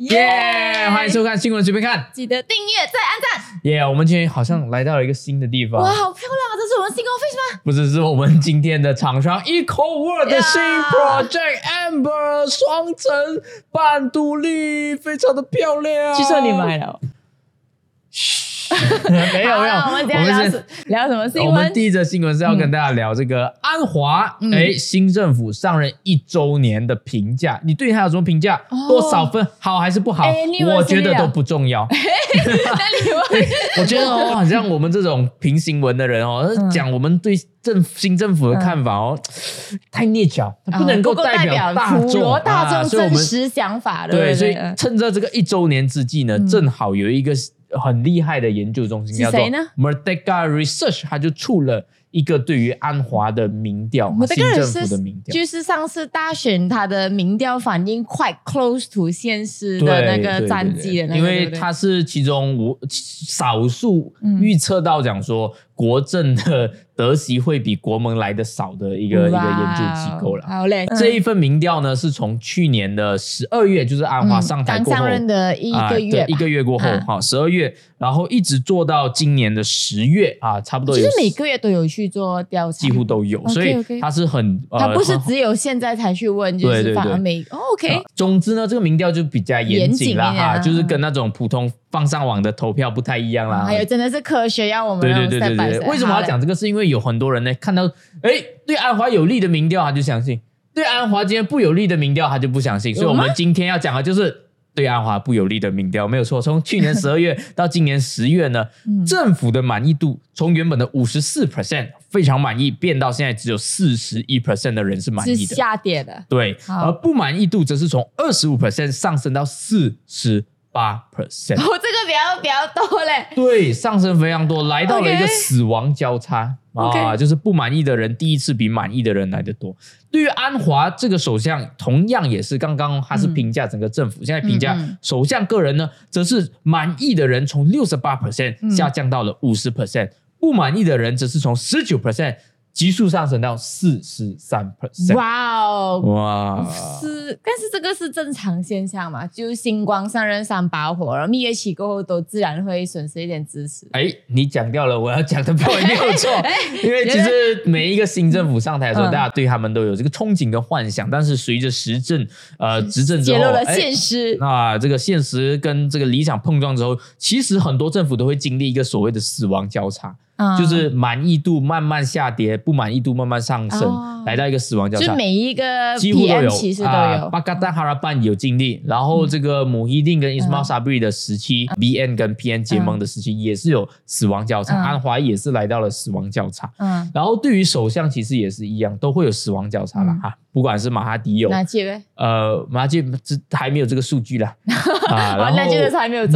耶！欢迎收看新闻随便看，记得订阅再按赞。耶！我们今天好像来到了一个新的地方，哇，好漂亮啊！这是我们新 office 吗？不是，是我们今天的厂商 Eco World 的新 Project Amber 双层半独立，非常的漂亮。就算你买了。没有没有，我们今天聊什聊什么新闻？我们第一则新闻是要跟大家聊这个安华，哎，新政府上任一周年的评价，你对他有什么评价？多少分？好还是不好？我觉得都不重要。我觉得哦，好像我们这种评新闻的人哦，讲我们对政新政府的看法哦，太蹑脚，不能够代表大众大众真实想法的。对，所以趁着这个一周年之际呢，正好有一个。很厉害的研究中心叫做 Merdeka Research，他就出了一个对于安华的民调，新政府的民调，就是上次大选他的民调反应快 close to 现实的那个战绩的那个，因为他是其中我少数预测到讲说。国政的德席会比国盟来的少的一个一个研究机构了。好嘞，这一份民调呢，是从去年的十二月，就是安华上台过后的一个月，一个月过后，哈，十二月，然后一直做到今年的十月啊，差不多。其实每个月都有去做调查，几乎都有，所以他是很，他不是只有现在才去问，就是反而每 OK。总之呢，这个民调就比较严谨了哈，就是跟那种普通。放上网的投票不太一样啦，还有真的是科学，要我们对对对对对。为什么要讲这个？是因为有很多人呢看到，哎，对安华有利的民调他就相信，对安华今天不有利的民调他就不相信。所以我们今天要讲的就是对安华不有利的民调，没有错。从去年十二月到今年十月呢，政府的满意度从原本的五十四 percent 非常满意，变到现在只有四十一 percent 的人是满意的，下跌的。对，而不满意度则是从二十五 percent 上升到四十。八 percent，哦，这个比较比较多嘞，对，上升非常多，来到了一个死亡交叉。啊，就是不满意的人第一次比满意的人来的多。对于安华这个首相，同样也是刚刚他是评价整个政府，现在评价首相个人呢，则是满意的人从六十八 percent 下降到了五十 percent，不满意的人则是从十九 percent。急速上升到四十三 percent，哇哦，哇，是，但是这个是正常现象嘛？就星光上任三把火，然后蜜月期过后都自然会损失一点支持。哎，你讲掉了我要讲的 point 没有错，因为其实每一个新政府上台的时候，大家对他们都有这个憧憬跟幻想，但是随着时政呃执政之后，揭露了现实，那这个现实跟这个理想碰撞之后，其实很多政府都会经历一个所谓的死亡交叉。就是满意度慢慢下跌，不满意度慢慢上升，来到一个死亡交叉。就每一个几乎都有，其实都有。巴格达哈拉班有经历，然后这个姆伊丁跟伊斯马萨布里的时期，BN 跟 PN 结盟的时期也是有死亡交叉，安华也是来到了死亡交叉。嗯，然后对于首相其实也是一样，都会有死亡交叉了哈。不管是马哈迪有，哪几位？呃，马哈迪这还没有这个数据了 啊。然后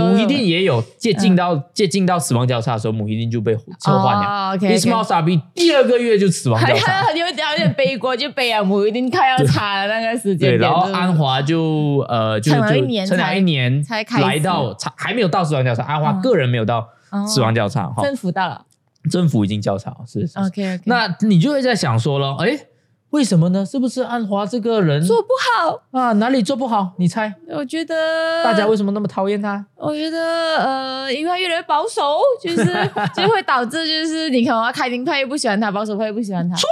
姆伊丁也有接近到接近到死亡交叉的时候，母一定就被撤换了。伊斯马萨比第二个月就死亡交叉，有点有点背锅，就背啊，母一定快要差了那个时间对，然后安华就呃就就撑了一年才来到，才还没有到死亡交叉。安华个人没有到死亡交叉，哈政府到了，政府已经交叉了，是 OK。那你就会在想说了，哎。为什么呢？是不是安华这个人做不好啊？哪里做不好？你猜？我觉得大家为什么那么讨厌他？我觉得呃，因为他越来越保守，就是 就会导致就是你看，开明派又不喜欢他，保守派又不喜欢他。错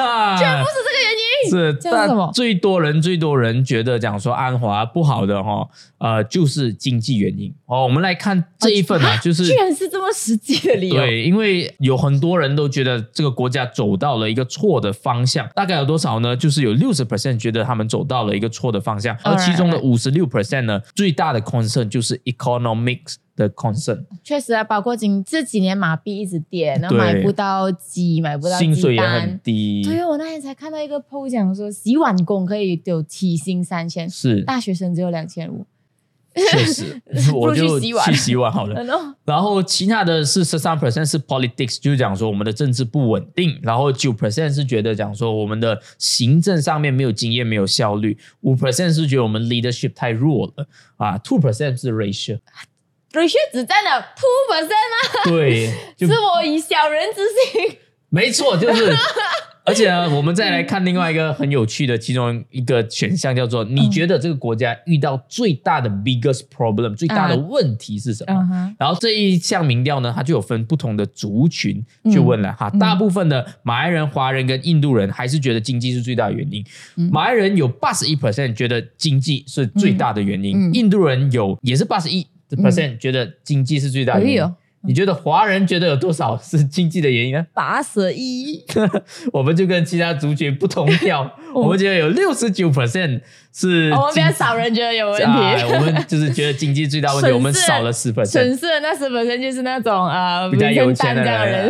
啊，居然不是这个原因。是，但什么？最多人最多人觉得讲说安华不好的哈，呃，就是经济原因。哦，我们来看这一份啊，就是居然是这么实际的理由。对，因为有很多人都觉得这个国家走到了一个错的方向。大概有多少呢？就是有六十 percent 觉得他们走到了一个错的方向，而其中的五十六 percent 呢，最大的 concern 就是 economics 的 concern。确实啊，包括今这几年马币一直跌，然后买不到鸡，买不到薪水也很低。对，我那天才看到一个 post 讲说，洗碗工可以有起薪三千，是大学生只有两千五。确实，我就去洗碗好了。然后其他的是十三 percent 是 politics，就是讲说我们的政治不稳定。然后九 percent 是觉得讲说我们的行政上面没有经验、没有效率。五 percent 是觉得我们 leadership 太弱了啊。Two percent 是 ratio，ratio 只占了 two percent 吗？对，是我以小人之心。没错，就是而且呢，我们再来看另外一个很有趣的其中一个选项，叫做你觉得这个国家遇到最大的 biggest problem 最大的问题是什么？然后这一项民调呢，它就有分不同的族群去问了哈。大部分的马来人、华人跟印度人还是觉得经济是最大的原因。马来人有八十一 percent 觉得经济是最大的原因，印度人有也是八十一 percent 觉得经济是最大的原因。你觉得华人觉得有多少是经济的原因呢？八十一，我们就跟其他族群不同调，我们觉得有六十九 percent 是。我们比较少人觉得有问题。我们就是觉得经济最大问题，我们少了十 percent。损失的那十 percent 就是那种呃比较有钱的人，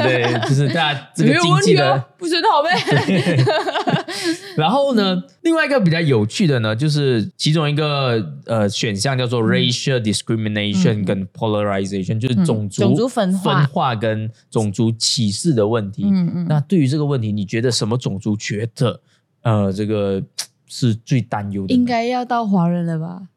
对，就是大家这个 经济的不是好呗。然后呢，另外一个比较有趣的呢，就是其中一个呃选项叫做 racial discrimination 跟 polarization，就是种族种族分化跟种族歧视的问题。嗯嗯。那对于这个问题，你觉得什么种族觉得呃这个是最担忧的？应该要到华人了吧？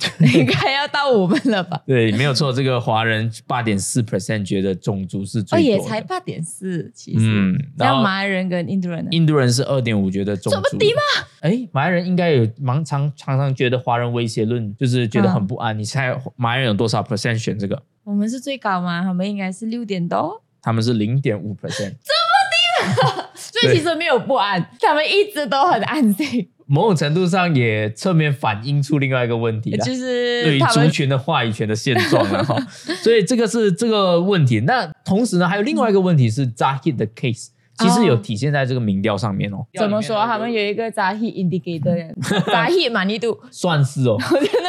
应该要到我们了吧？对，没有错。这个华人八点四 percent 觉得种族是最多，也才八点四，其实。嗯，然后马来人跟印度人，印度人是二点五，觉得种族这么低吗？哎，马来人应该有常常常常觉得华人威胁论，就是觉得很不安。你猜马来人有多少 percent 选这个？我们是最高吗？他们应该是六点多，他们是零点五 percent，这么低，所以其实没有不安，他们一直都很安静。某种程度上也侧面反映出另外一个问题，就是对于族群的话语权的现状了哈。所以这个是这个问题。那同时呢，还有另外一个问题是 Zahid 的 case，其实有体现在这个民调上面哦。怎么说？他们有一个 Zahid indicator，Zahid 满意度算是哦。真的，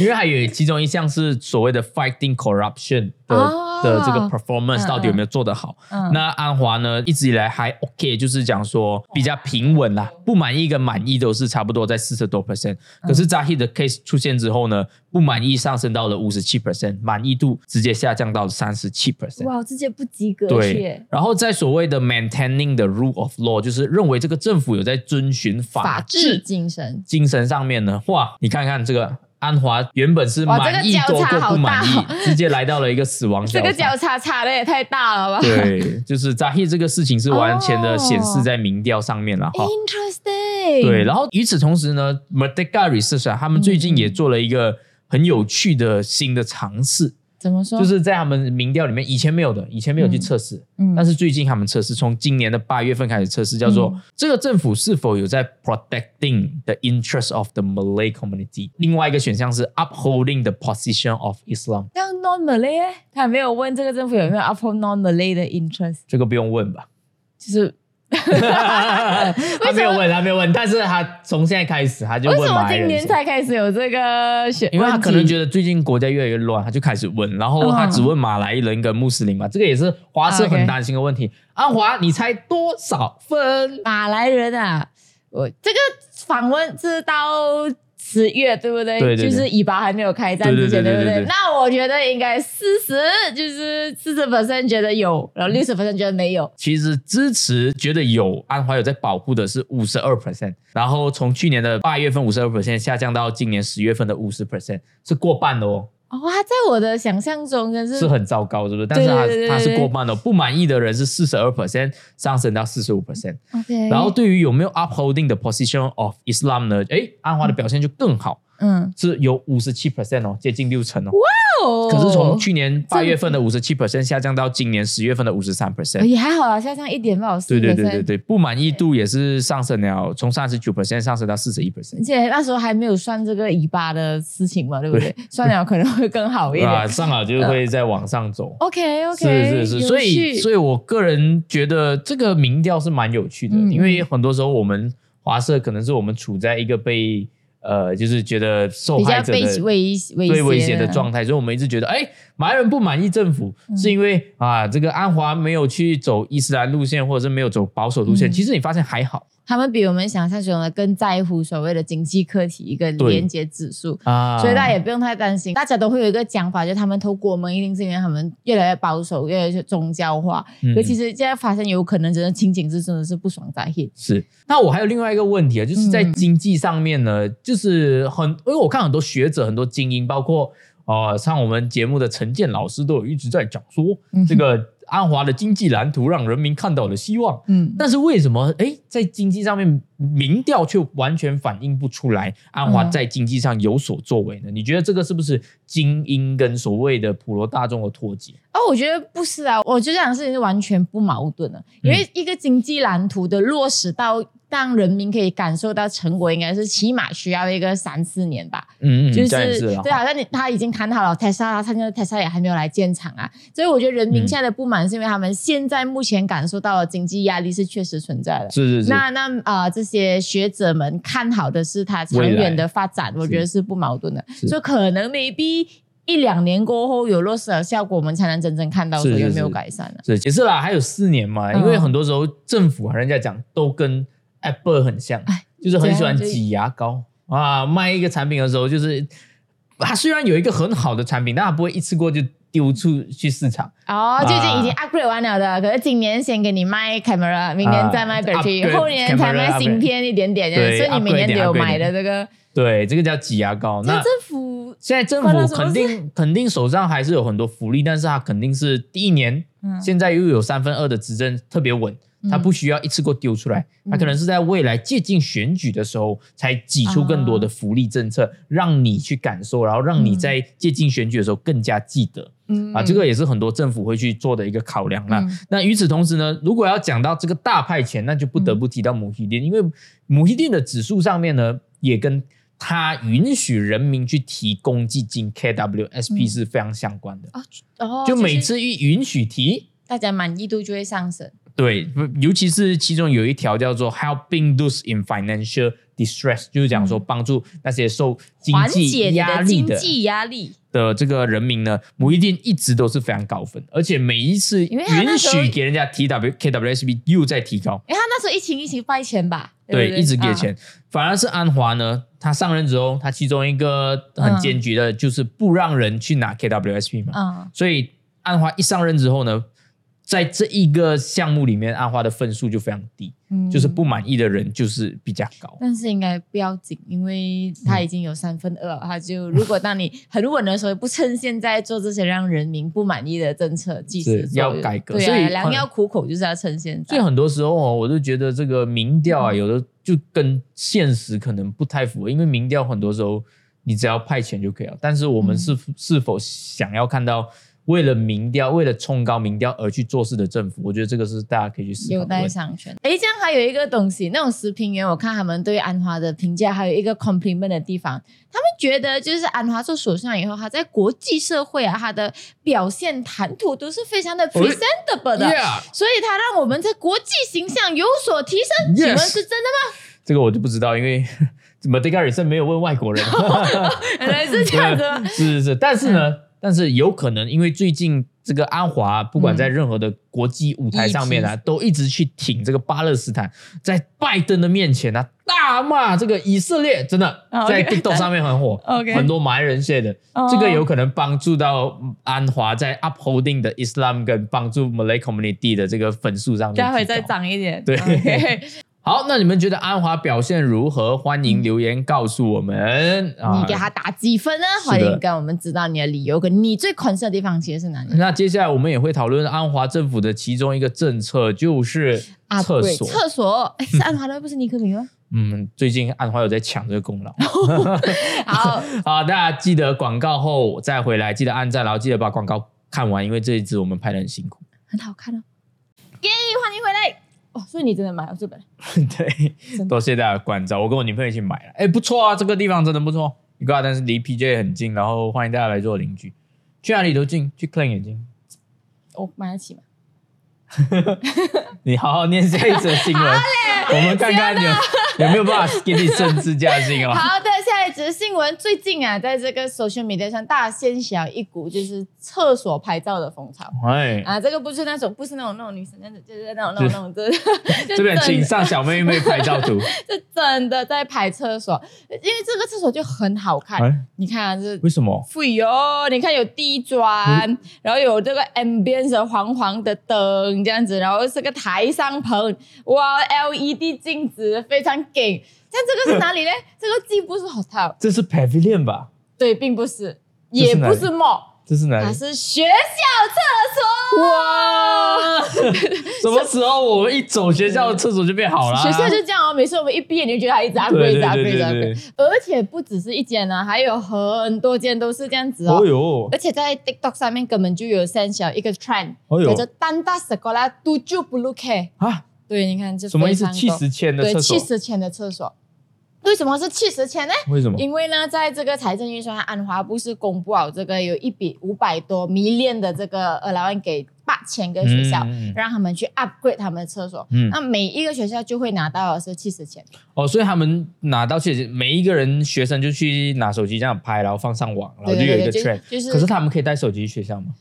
因为还有其中一项是所谓的 fighting corruption 的。的这个 performance 到底有没有做得好？那安华呢，一直以来还 OK，就是讲说比较平稳啦，不满意跟满意都是差不多在四十多 percent。可是 Zahid 的 case 出现之后呢，不满意上升到了五十七 percent，满意度直接下降到了三十七 percent。哇，直接不及格。对。然后在所谓的 maintaining the rule of law，就是认为这个政府有在遵循法治精神精神上面呢，哇，你看看这个。安华原本是满意多过不满意，直接来到了一个死亡交叉。这个交叉差的也太大了吧？对，就是扎希这个事情是完全的显示在民调上面了哈。Interesting。对，然后与此同时呢，Merdeka Research 他们最近也做了一个很有趣的新的尝试。怎么说？就是在他们民调里面，以前没有的，以前没有去测试，嗯，但是最近他们测试，从今年的八月份开始测试，叫做这个政府是否有在 protecting the interest of the Malay community。另外一个选项是 upholding the position of Islam。像 non Malay，他没有问这个政府有没有 uphold non Malay 的 interest。这个不用问吧？就是。他没有问，他没有问，但是他从现在开始他就问马来人。今年才开始有这个选？因为他可能觉得最近国家越来越乱，他就开始问，然后他只问马来人跟穆斯林嘛，这个也是华社很担心的问题。安华，你猜多少分？马来人啊，我这个访问是到。十月对不对？对对，就是以巴还没有开战之前，对不对？那我觉得应该四十，就是四十 percent 觉得有，然后六十 percent 觉得没有。其实支持觉得有，安华有在保护的是五十二 percent，然后从去年的八月份五十二 percent 下降到今年十月份的五十 percent，是过半的哦。哦，他在我的想象中真是是很糟糕，是不是？但是他他是过半的，不满意的人是四十二 percent 上升到四十五 percent。OK，然后对于有没有 upholding the position of Islam 呢？哎，安华的表现就更好。嗯，是有五十七 percent 哦，接近六成哦。哇哦！可是从去年八月份的五十七 percent 下降到今年十月份的五十三 percent，也还好啊，下降一点吧。对对对对对，不满意度也是上升了，从三十九 percent 上升到四十一 percent。而且那时候还没有算这个尾巴的事情嘛，对不对？算了可能会更好一点。啊，上了就会再往上走。OK OK，是是是，所以所以我个人觉得这个民调是蛮有趣的，因为很多时候我们华社可能是我们处在一个被。呃，就是觉得受害者的最威胁的状态，所以我们一直觉得，哎，马来人不满意政府，是因为啊，这个安华没有去走伊斯兰路线，或者是没有走保守路线。其实你发现还好。他们比我们想象中的更在乎所谓的经济课题一个连接指数啊，所以大家也不用太担心。大家都会有一个讲法，就他们投国门一定是因为他们越来越保守，越来越宗教化。可其实现在发现有可能真的情景是真的是不爽在 hit。是。那我还有另外一个问题啊，就是在经济上面呢，就是很因为我看很多学者、很多精英，包括呃像我们节目的陈建老师都有一直在讲说这个。安华的经济蓝图让人民看到了希望。嗯，但是为什么哎，在经济上面民调却完全反映不出来安华在经济上有所作为呢？你觉得这个是不是精英跟所谓的普罗大众的脱节？哦，我觉得不是啊，我觉得这两个事情是完全不矛盾的，因为一个经济蓝图的落实到。让人民可以感受到成果，应该是起码需要一个三四年吧。嗯嗯，就是对啊，那你他已经谈好了，Tesla 他现在 Tesla 也还没有来建厂啊，所以我觉得人民现在的不满是因为他们现在目前感受到的经济压力是确实存在的。是是是。那那啊，这些学者们看好的是它长远的发展，我觉得是不矛盾的。所以可能 maybe 一两年过后有落实的效果，我们才能真正看到说有没有改善了。是，也是啦，还有四年嘛，因为很多时候政府和人家讲都跟。Apple 很像，就是很喜欢挤牙膏啊！卖一个产品的时候，就是它虽然有一个很好的产品，但它不会一次过就丢出去市场。哦，就已经已经 upgrade 完了的，可是今年先给你卖 camera，明年再卖 battery，后年才卖芯片一点点，所以你每年都有买的这个。对，这个叫挤牙膏。那政府现在政府肯定肯定手上还是有很多福利，但是它肯定是第一年，现在又有三分二的执政特别稳。他不需要一次过丢出来，他可能是在未来接近选举的时候才挤出更多的福利政策，让你去感受，然后让你在接近选举的时候更加记得。嗯啊，这个也是很多政府会去做的一个考量啦。那与此同时呢，如果要讲到这个大派钱，那就不得不提到母系店，因为母系店的指数上面呢，也跟它允许人民去提公积金 KWSP 是非常相关的啊。哦，就每次一允许提，大家满意度就会上升。对，尤其是其中有一条叫做 “helping those in financial distress”，就是讲说帮助那些受经济压力的、经济压力的这个人民呢，母一定一直都是非常高分，而且每一次允许给人家 T W K W S B 又在提高。因为他那时候一情一情发钱吧？对，一直给钱。反而是安华呢，他上任之后，他其中一个很坚决的就是不让人去拿 K W S B 嘛。嗯。所以安华一上任之后呢？在这一个项目里面，阿花的分数就非常低，就是不满意的人就是比较高。但是应该不要紧，因为他已经有三分二，他就如果当你很稳的时候，不趁现在做这些让人民不满意的政策，即使要改革，所以良药苦口就是要趁现在。所以很多时候哦，我就觉得这个民调啊，有的就跟现实可能不太符合，因为民调很多时候你只要派钱就可以了，但是我们是是否想要看到？为了民调，为了冲高民调而去做事的政府，我觉得这个是大家可以去思考有待商榷。哎，这样还有一个东西，那种食品员，我看他们对安华的评价还有一个 compliment 的地方，他们觉得就是安华做首相以后，他在国际社会啊，他的表现谈吐都是非常的 presentable 的，所以他让我们在国际形象有所提升。请问是真的吗？这个我就不知道，因为怎么 d e g a r 是没有问外国人，原来是这样子，是是是，但是呢。但是有可能，因为最近这个安华不管在任何的国际舞台上面啊，都一直去挺这个巴勒斯坦，在拜登的面前呢，大骂这个以色列，真的在 TikTok 上面很火，很多马来人写的，这个有可能帮助到安华在 upholding 的 Islam 跟帮助 Malay community 的这个分数上面，待会再涨一点，对。好，那你们觉得安华表现如何？欢迎留言告诉我们。你给他打几分呢？欢迎跟我们知道你的理由，跟你最困的地方其实是哪里？那接下来我们也会讨论安华政府的其中一个政策，就是厕所。厕所是安华的，不是尼克米吗？嗯，最近安华有在抢这个功劳。好 好，大家记得广告后再回来，记得按赞，然后记得把广告看完，因为这一支我们拍的很辛苦，很好看哦。耶，欢迎回来。所以你真的买了这本？对，多谢大家关照。我跟我女朋友一起买了，哎，不错啊，这个地方真的不错。一个，但是离 PJ 很近，然后欢迎大家来做邻居。去哪里都近，去 Clean 也近。我买得起吗？你好好念下一则新闻，我们看看有有没有办法给你升职加薪哦。好的，下一则新闻，最近啊，在这个 social media 上大掀起一股就是厕所拍照的风潮。哎，啊，这个不是那种，不是那种那种女生，那种就是那种那种那种，这边请上小妹妹拍照图。是真的在拍厕所，因为这个厕所就很好看。你看啊这为什么？废哦，你看有地砖，然后有这个 ambience 黄黄的灯。这样子，然后是个台上棚，哇，LED 镜子非常给。像这个是哪里嘞？这个既不是 hotel，这是 pavilion 吧？对，并不是，也不是 mall，这是哪里？它是学校厕所。哇！什么时候我们一走学校的厕所就变好了？学校就这样哦，每次我们一毕业，你就觉得它一直 upgrade，一直 upgrade，一直 upgrade。而且不只是一间呢，还有很多间都是这样子哦。哦哟！而且在 TikTok 上面根本就有三小一个 trend，叫做单大 sekolah tujuh puluh k 啊。对，你看这什么意思？七十千的厕所，七十千的厕所。为什么是七十千呢？为什么？因为呢，在这个财政预算，安华不是公布好这个有一笔五百多迷恋的这个二来万给八千个学校，让他们去 upgrade 他们的厕所。嗯，那每一个学校就会拿到的是七十千。哦，所以他们拿到七十，每一个人学生就去拿手机这样拍，然后放上网，然后就有一个 trend。就是，可是他们可以带手机去学校吗？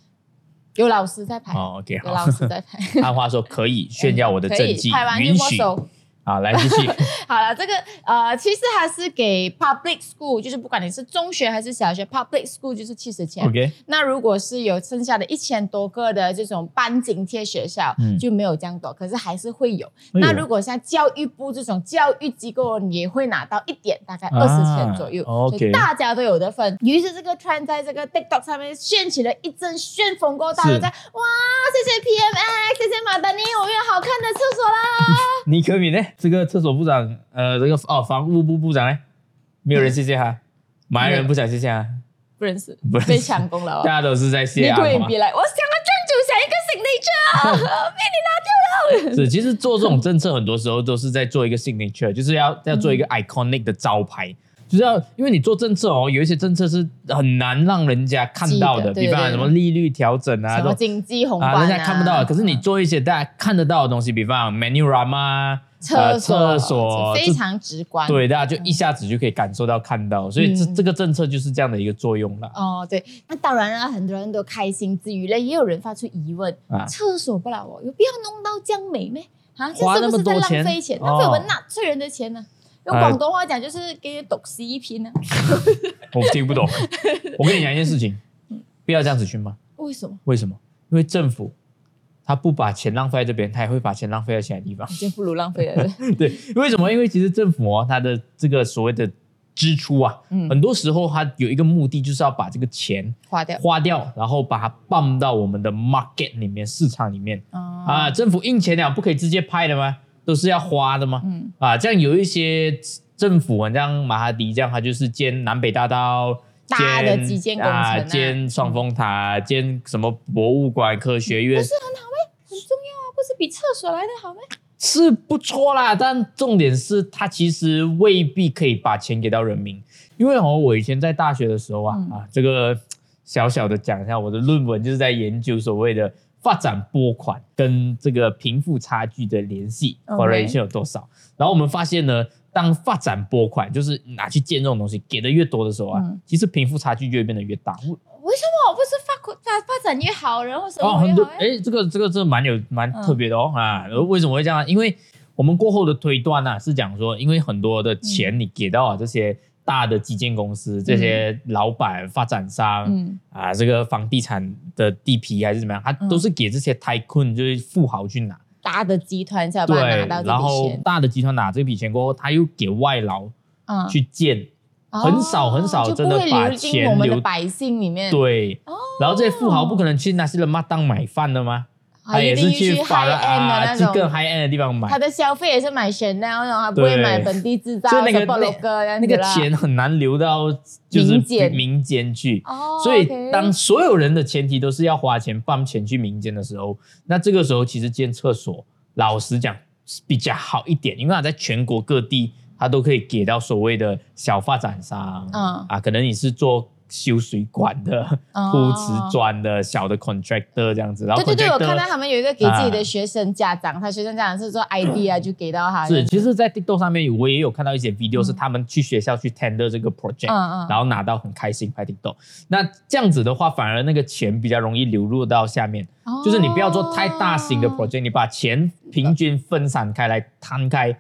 有老师在拍。哦，OK，有老师在拍。安华说可以炫耀我的政绩，允许。好，来继续。好了，这个呃，其实还是给 public school，就是不管你是中学还是小学，public school 就是七十千。OK。那如果是有剩下的一千多个的这种班津贴学校，就没有这样多，可是还是会有。那如果像教育部这种教育机构，也会拿到一点，大概二十千左右。OK。大家都有的分。于是这个 trend 在这个 TikTok 上面掀起了一阵旋风，过大家在哇，谢谢 PMX，谢谢马丹尼，我有好看的厕所啦。尼可米呢？这个厕所部长，呃，这个哦，防务部部长呢，没有人谢谢他，马来人不想谢谢他，不认识，被抢功了，大家都是在谢啊。你别来，我想要专注想一个 signature，被你拿掉了。是，其实做这种政策，很多时候都是在做一个 signature，就是要要做一个 iconic 的招牌。就是要，因为你做政策哦，有一些政策是很难让人家看到的，比方什么利率调整啊，什么经济红啊，人家看不到。可是你做一些大家看得到的东西，比方 menu 厕厕所非常直观，对，大家就一下子就可以感受到看到，所以这这个政策就是这样的一个作用了。哦，对，那当然了，很多人都开心之余呢，也有人发出疑问：厕所不了哦，有必要弄到这样美吗？啊，这是不是在浪费钱？浪费我们纳税人的钱呢？用广东话讲就是给你毒死一批呢。我听不懂。我跟你讲一件事情，不要这样子去骂。为什么？为什么？因为政府他不把钱浪费在这边，他也会把钱浪费在其他地方。已经不如浪费了。对，为什么？因为其实政府哦，它的这个所谓的支出啊，很多时候他有一个目的，就是要把这个钱花掉，花掉，然后把它放到我们的 market 里面、市场里面。啊，政府印钱了，不可以直接拍的吗？都是要花的吗？嗯啊，这样有一些政府啊，像马哈迪这样，他就是建南北大道，大的基建工程啊，建双峰塔，建什么博物馆、科学院，不是很好咩？比厕所来的好吗？是不错啦，但重点是它其实未必可以把钱给到人民，因为哦，我以前在大学的时候啊啊，这个小小的讲一下，我的论文就是在研究所谓的。发展拨款跟这个贫富差距的联系 correlation 有多少？然后我们发现呢，当发展拨款就是拿去建这种东西给的越多的时候啊，其实贫富差距就会变得越大。为什么？不是发发发展越好，然后什么越好？哎，这个这个这蛮有蛮特别的哦啊！为什么会这样？因为我们过后的推断呢是讲说，因为很多的钱你给到这些。大的基建公司，这些老板、发展商，嗯啊，这个房地产的地皮还是怎么样，他都是给这些 tycoon 就是富豪去拿。大的集团才把拿到然后大的集团拿这笔钱过后，他又给外劳去建，很少很少，真的把钱我们的百姓里面。对，然后这些富豪不可能去那些人妈当买饭的吗？他也是去 end 的那种，更 high end 的地方买。他的消费也是买 Chanel 那种，他不会买本地制造。那个那个钱很难流到就是民间去。哦。所以当所有人的前提都是要花钱放钱去民间的时候，那这个时候其实建厕所，老实讲比较好一点，因为它在全国各地，它都可以给到所谓的小发展商。嗯。啊，可能你是做。修水管的、铺瓷砖的小的 contractor 这样子，然后对对对，我看到他们有一个给自己的学生家长，他学生家长是做 ID 啊，就给到他。是，其实，在 TikTok 上面我也有看到一些 video，是他们去学校去 tender 这个 project，嗯嗯，然后拿到很开心拍 TikTok。那这样子的话，反而那个钱比较容易流入到下面，就是你不要做太大型的 project，你把钱平均分散开来摊开，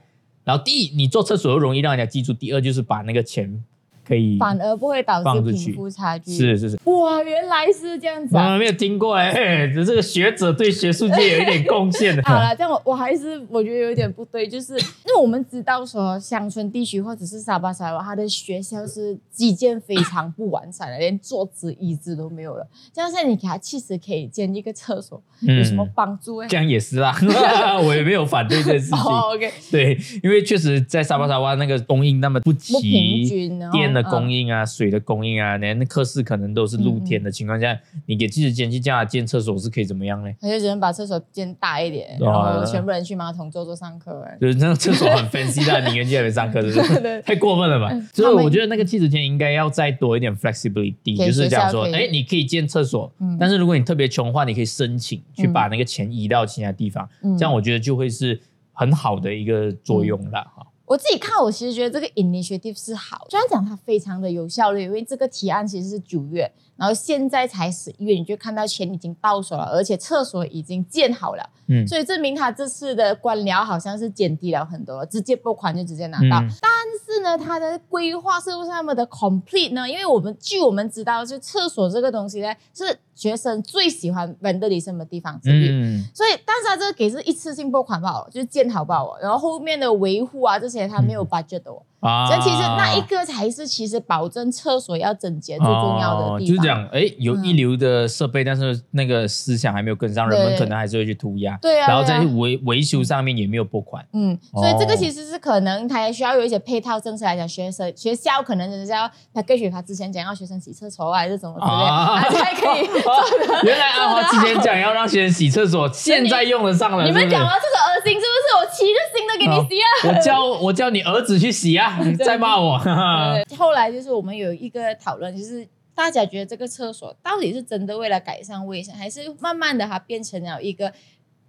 然后第一，你做厕所又容易让人家记住；第二，就是把那个钱。可以反而不会导致贫富差距。是是是，哇，原来是这样子啊！没有听过哎，这个学者对学术界有一点贡献的。好了，这样我我还是我觉得有点不对，就是因为我们知道说乡村地区或者是沙巴沙巴，它的学校是基建非常不完善的，连坐姿椅子都没有了。这样现在你给他其实可以建一个厕所，有什么帮助？这样也是啦，我也没有反对这件事情。OK，对，因为确实在沙巴沙巴那个供应那么不齐，电的供应啊，水的供应啊，连课室可能都是露天的情况下，你给技师间去叫他建厕所是可以怎么样呢？他就只能把厕所建大一点，然后全部人去马桶坐坐上课。就是那个厕所很分析的，你原进来上课，是不是？太过分了吧？所以我觉得那个技师间应该要再多一点 flexibility，就是讲说，哎，你可以建厕所，但是如果你特别穷的话，你可以申请去把那个钱移到其他地方，这样我觉得就会是很好的一个作用了哈。我自己看，我其实觉得这个 initiative 是好，虽然讲它非常的有效率，因为这个提案其实是九月，然后现在才十一月，你就看到钱已经到手了，而且厕所已经建好了，嗯，所以证明他这次的官僚好像是减低了很多，直接拨款就直接拿到。但是呢，他的规划是不是那么的 complete 呢？因为我们据我们知道，就厕所这个东西呢是。学生最喜欢 vendor 什么地方之一，所以但是他这个给是一次性拨款报，就是建好报，然后后面的维护啊这些他没有 budget 的。啊，所以其实那一个才是其实保证厕所要整洁最重要的地方。就是讲，哎，有一流的设备，但是那个思想还没有跟上，人们可能还是会去涂鸦。对啊。然后在维维修上面也没有拨款。嗯，所以这个其实是可能他也需要有一些配套政策来讲，学生学校可能就是要他跟学他之前讲要学生洗厕所还是怎么之类，才可以做的。原来阿华之前讲要让学生洗厕所，现在用得上了。你们讲完这个恶心是不是？我骑个新的给你洗啊！我叫我叫你儿子去洗啊！再骂我。后来就是我们有一个讨论，就是大家觉得这个厕所到底是真的为了改善卫生，还是慢慢的它变成了一个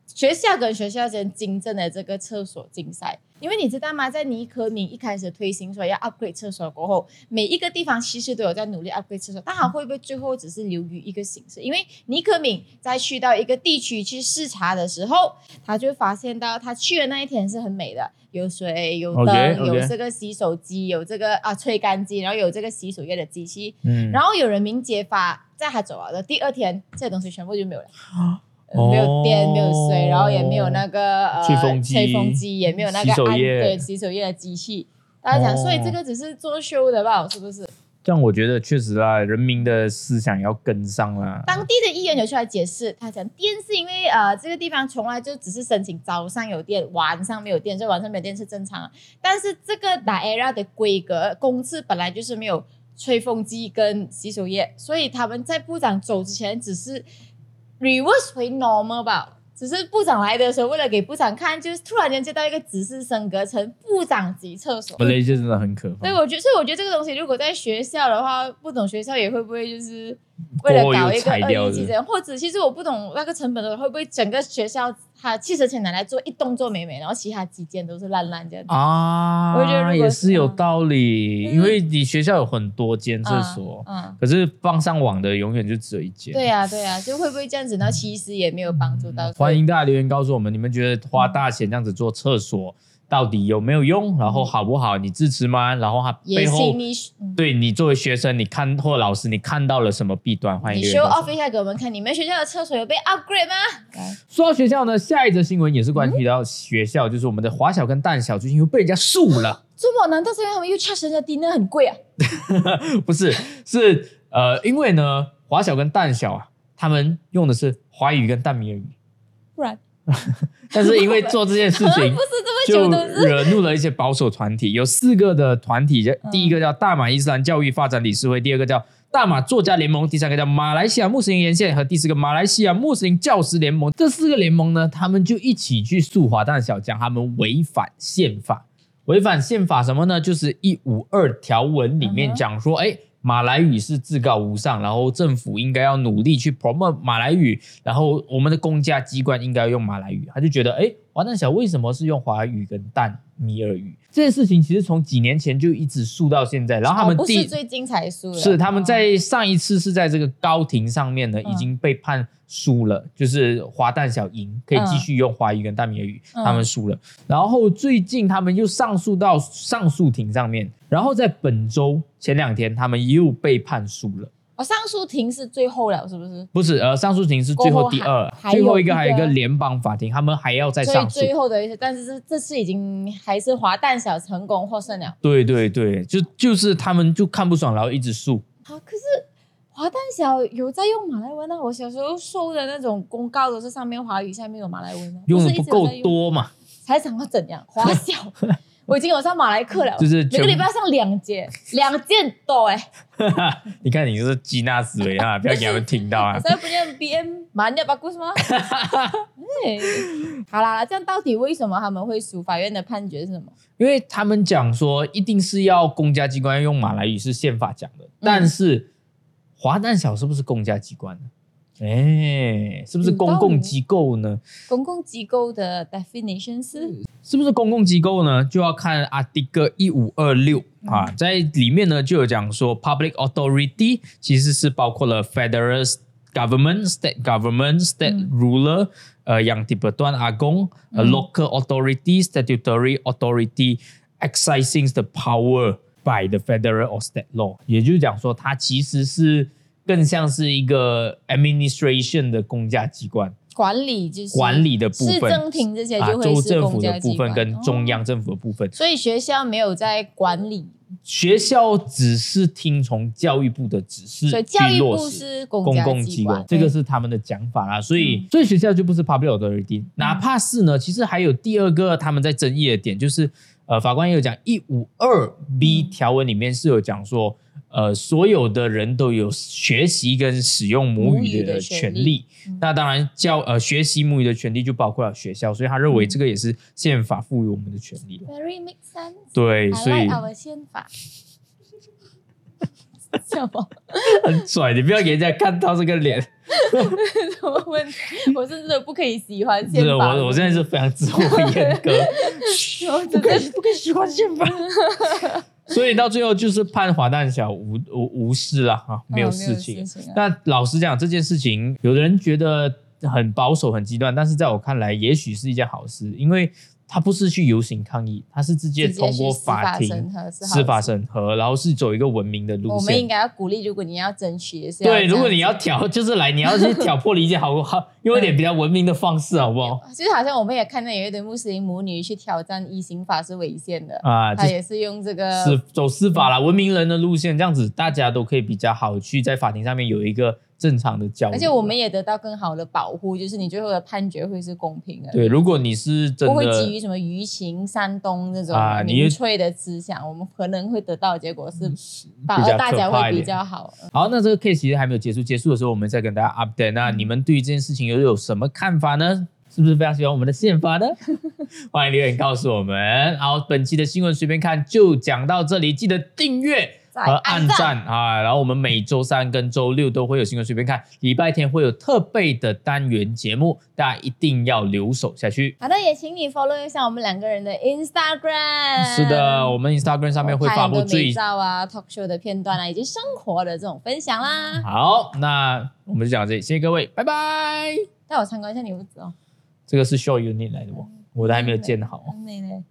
学校跟学校间竞争的这个厕所竞赛？因为你知道吗？在尼科敏一开始推行说要 upgrade 厕所过后，每一个地方其实都有在努力 upgrade 厕所，但它会不会最后只是流于一个形式？因为尼科敏在去到一个地区去视察的时候，他就发现到他去的那一天是很美的，有水、有灯、有这个洗手机、有这个啊吹干机，然后有这个洗手液的机器，嗯，然后有人民揭发，在他走了的第二天，这些东西全部就没有了。没有电，没有水，然后也没有那个呃吹风机，吹风机也没有那个安对洗手液的机器。大家讲，所以这个只是作秀的吧？是不是？这样我觉得确实啊，人民的思想要跟上了。当地的议员有出来解释，他讲电是因为呃这个地方从来就只是申请早上有电，晚上没有电，所以晚上没有电是正常。但是这个 area 的规格公司本来就是没有吹风机跟洗手液，所以他们在部长走之前只是。Reverse 回 normal 吧，只是部长来的时候，为了给部长看，就是突然间接到一个指示，升格成部长级厕所。本来就真的很可怕。对，我觉得，所以我觉得这个东西，如果在学校的话，不懂学校也会不会就是为了搞一个二级这或者其实我不懂那个成本的，会不会整个学校？他汽车钱拿来做一栋做美美，然后其他几间都是烂烂这样子啊。我觉得也是有道理，因为你学校有很多间厕所，嗯，可是放上网的永远就只有一间。对呀，对呀，就会不会这样子？那其实也没有帮助到。欢迎大家留言告诉我们，你们觉得花大钱这样子做厕所？到底有没有用？然后好不好？你支持吗？然后他背后对你作为学生，你看或老师，你看到了什么弊端？欢迎你 show off 一下给我们看，你们学校的厕所有被 upgrade 吗？说到学校呢，下一则新闻也是关系到学校，就是我们的华小跟淡小最近又被人家诉了。这么？难道是因为他们又 charge 人家 dinner 很贵啊？不是，是呃，因为呢，华小跟淡小啊，他们用的是华语跟淡米尔语，不然。但是因为做这件事情，就惹怒了一些保守团体。有四个的团体，第一个叫大马伊斯兰教育发展理事会，第二个叫大马作家联盟，第三个叫马来西亚穆斯林连线，和第四个马来西亚穆斯林教师联盟。这四个联盟呢，他们就一起去诉华大小讲他们违反宪法，违反宪法什么呢？就是一五二条文里面讲说，哎。马来语是至高无上，然后政府应该要努力去 promote 马来语，然后我们的公家机关应该要用马来语。他就觉得，哎，华南小为什么是用华语跟蛋米尔语。这件事情其实从几年前就一直诉到现在，然后他们不是最精彩输了，是他们在上一次是在这个高庭上面呢，已经被判输了，就是华旦小赢，可以继续用华语跟大米尔语，他们输了。然后最近他们又上诉到上诉庭上面，然后在本周前两天他们又被判输了。哦，上诉庭是最后了，是不是？不是，呃，上诉庭是最后第二，最后一个还有一个联邦法庭，他们还要再上诉。最后的一些，但是这这次已经还是华诞小成功获胜了。对对对，就就是他们就看不爽，然后一直诉。好，可是华诞小有在用马来文啊？我小时候收的那种公告都是上面华语，下面有马来文啊，用的不够多嘛？才想要怎样？华小。我已经有上马来课了，就是每个礼拜上两节，两件多哎。你看，你就是基纳思维啊，不要给他们听到啊。所以不念 B M 马念把故事吗？好啦，这样到底为什么他们会输？法院的判决是什么？因为他们讲说，一定是要公家机关用马来语，是宪法讲的。但是华南小是不是公家机关呢？哎，是不是公共机构呢？公共机构的 definition 是是不是公共机构呢？就要看阿迪哥一五二六啊，在里面呢就有讲说，public authority 其实是包括了 federal government、state government、state ruler，呃，yang di bawah agung，呃，local authority、statutory authority exercising the power by the federal or state law，也就是讲说，它其实是。更像是一个 administration 的公家机关，管理就是管理的部分，市政厅这些就会是政府的部分跟中央政府的部分。所以学校没有在管理，学校只是听从教育部的指示，所以教育部是公共机关，这个是他们的讲法啦。所以，所以学校就不是 public authority，哪怕是呢，其实还有第二个他们在争议的点，就是呃，法官也有讲一五二 B 条文里面是有讲说。呃，所有的人都有学习跟使用母语的权利。那当然，教呃学习母语的权利就包括了学校，所以他认为这个也是宪法赋予我们的权利。Very make sense。对，所以。宪法。什么？很拽，你不要给人家看到这个脸。什么问题？我是真的不可以喜欢宪法。我我现在是非常自我严格，不可以不可以喜欢宪法。所以到最后就是判华大小无无无事了哈，没有事情。那老实讲，这件事情，有的人觉得很保守、很极端，但是在我看来，也许是一件好事，因为。他不是去游行抗议，他是直接通过法庭司法审核，然后是走一个文明的路线。我们应该要鼓励，如果你要争取，对，如果你要挑，就是来，你要去挑破离间，好不好？用一点比较文明的方式，好不好？就是好像我们也看到有一对穆斯林母女去挑战一刑法是违宪的啊，他也是用这个走司法啦，文明人的路线，这样子大家都可以比较好去在法庭上面有一个。正常的交流，而且我们也得到更好的保护，就是你最后的判决会是公平的。对，如果你是真的不会基于什么舆情煽动这种民粹的思想，我们可能会得到的结果是，反而大家会比较好。好，那这个 case 其实还没有结束，结束的时候我们再跟大家 update。那你们对于这件事情又有什么看法呢？是不是非常喜欢我们的宪法呢？欢迎留言告诉我们。好，本期的新闻随便看就讲到这里，记得订阅。和暗赞啊，然后我们每周三跟周六都会有新闻随便看，礼拜天会有特备的单元节目，大家一定要留守下去。好的，也请你 follow 一下我们两个人的 Instagram。是的，我们 Instagram 上面会发布最照啊、talk show 的片段啊，以及生活的这种分享啦。好，那我们就讲这里，谢谢各位，拜拜。带我参观一下你屋子哦。这个是 show unit 来的哦？我的还没有建好。美嘞。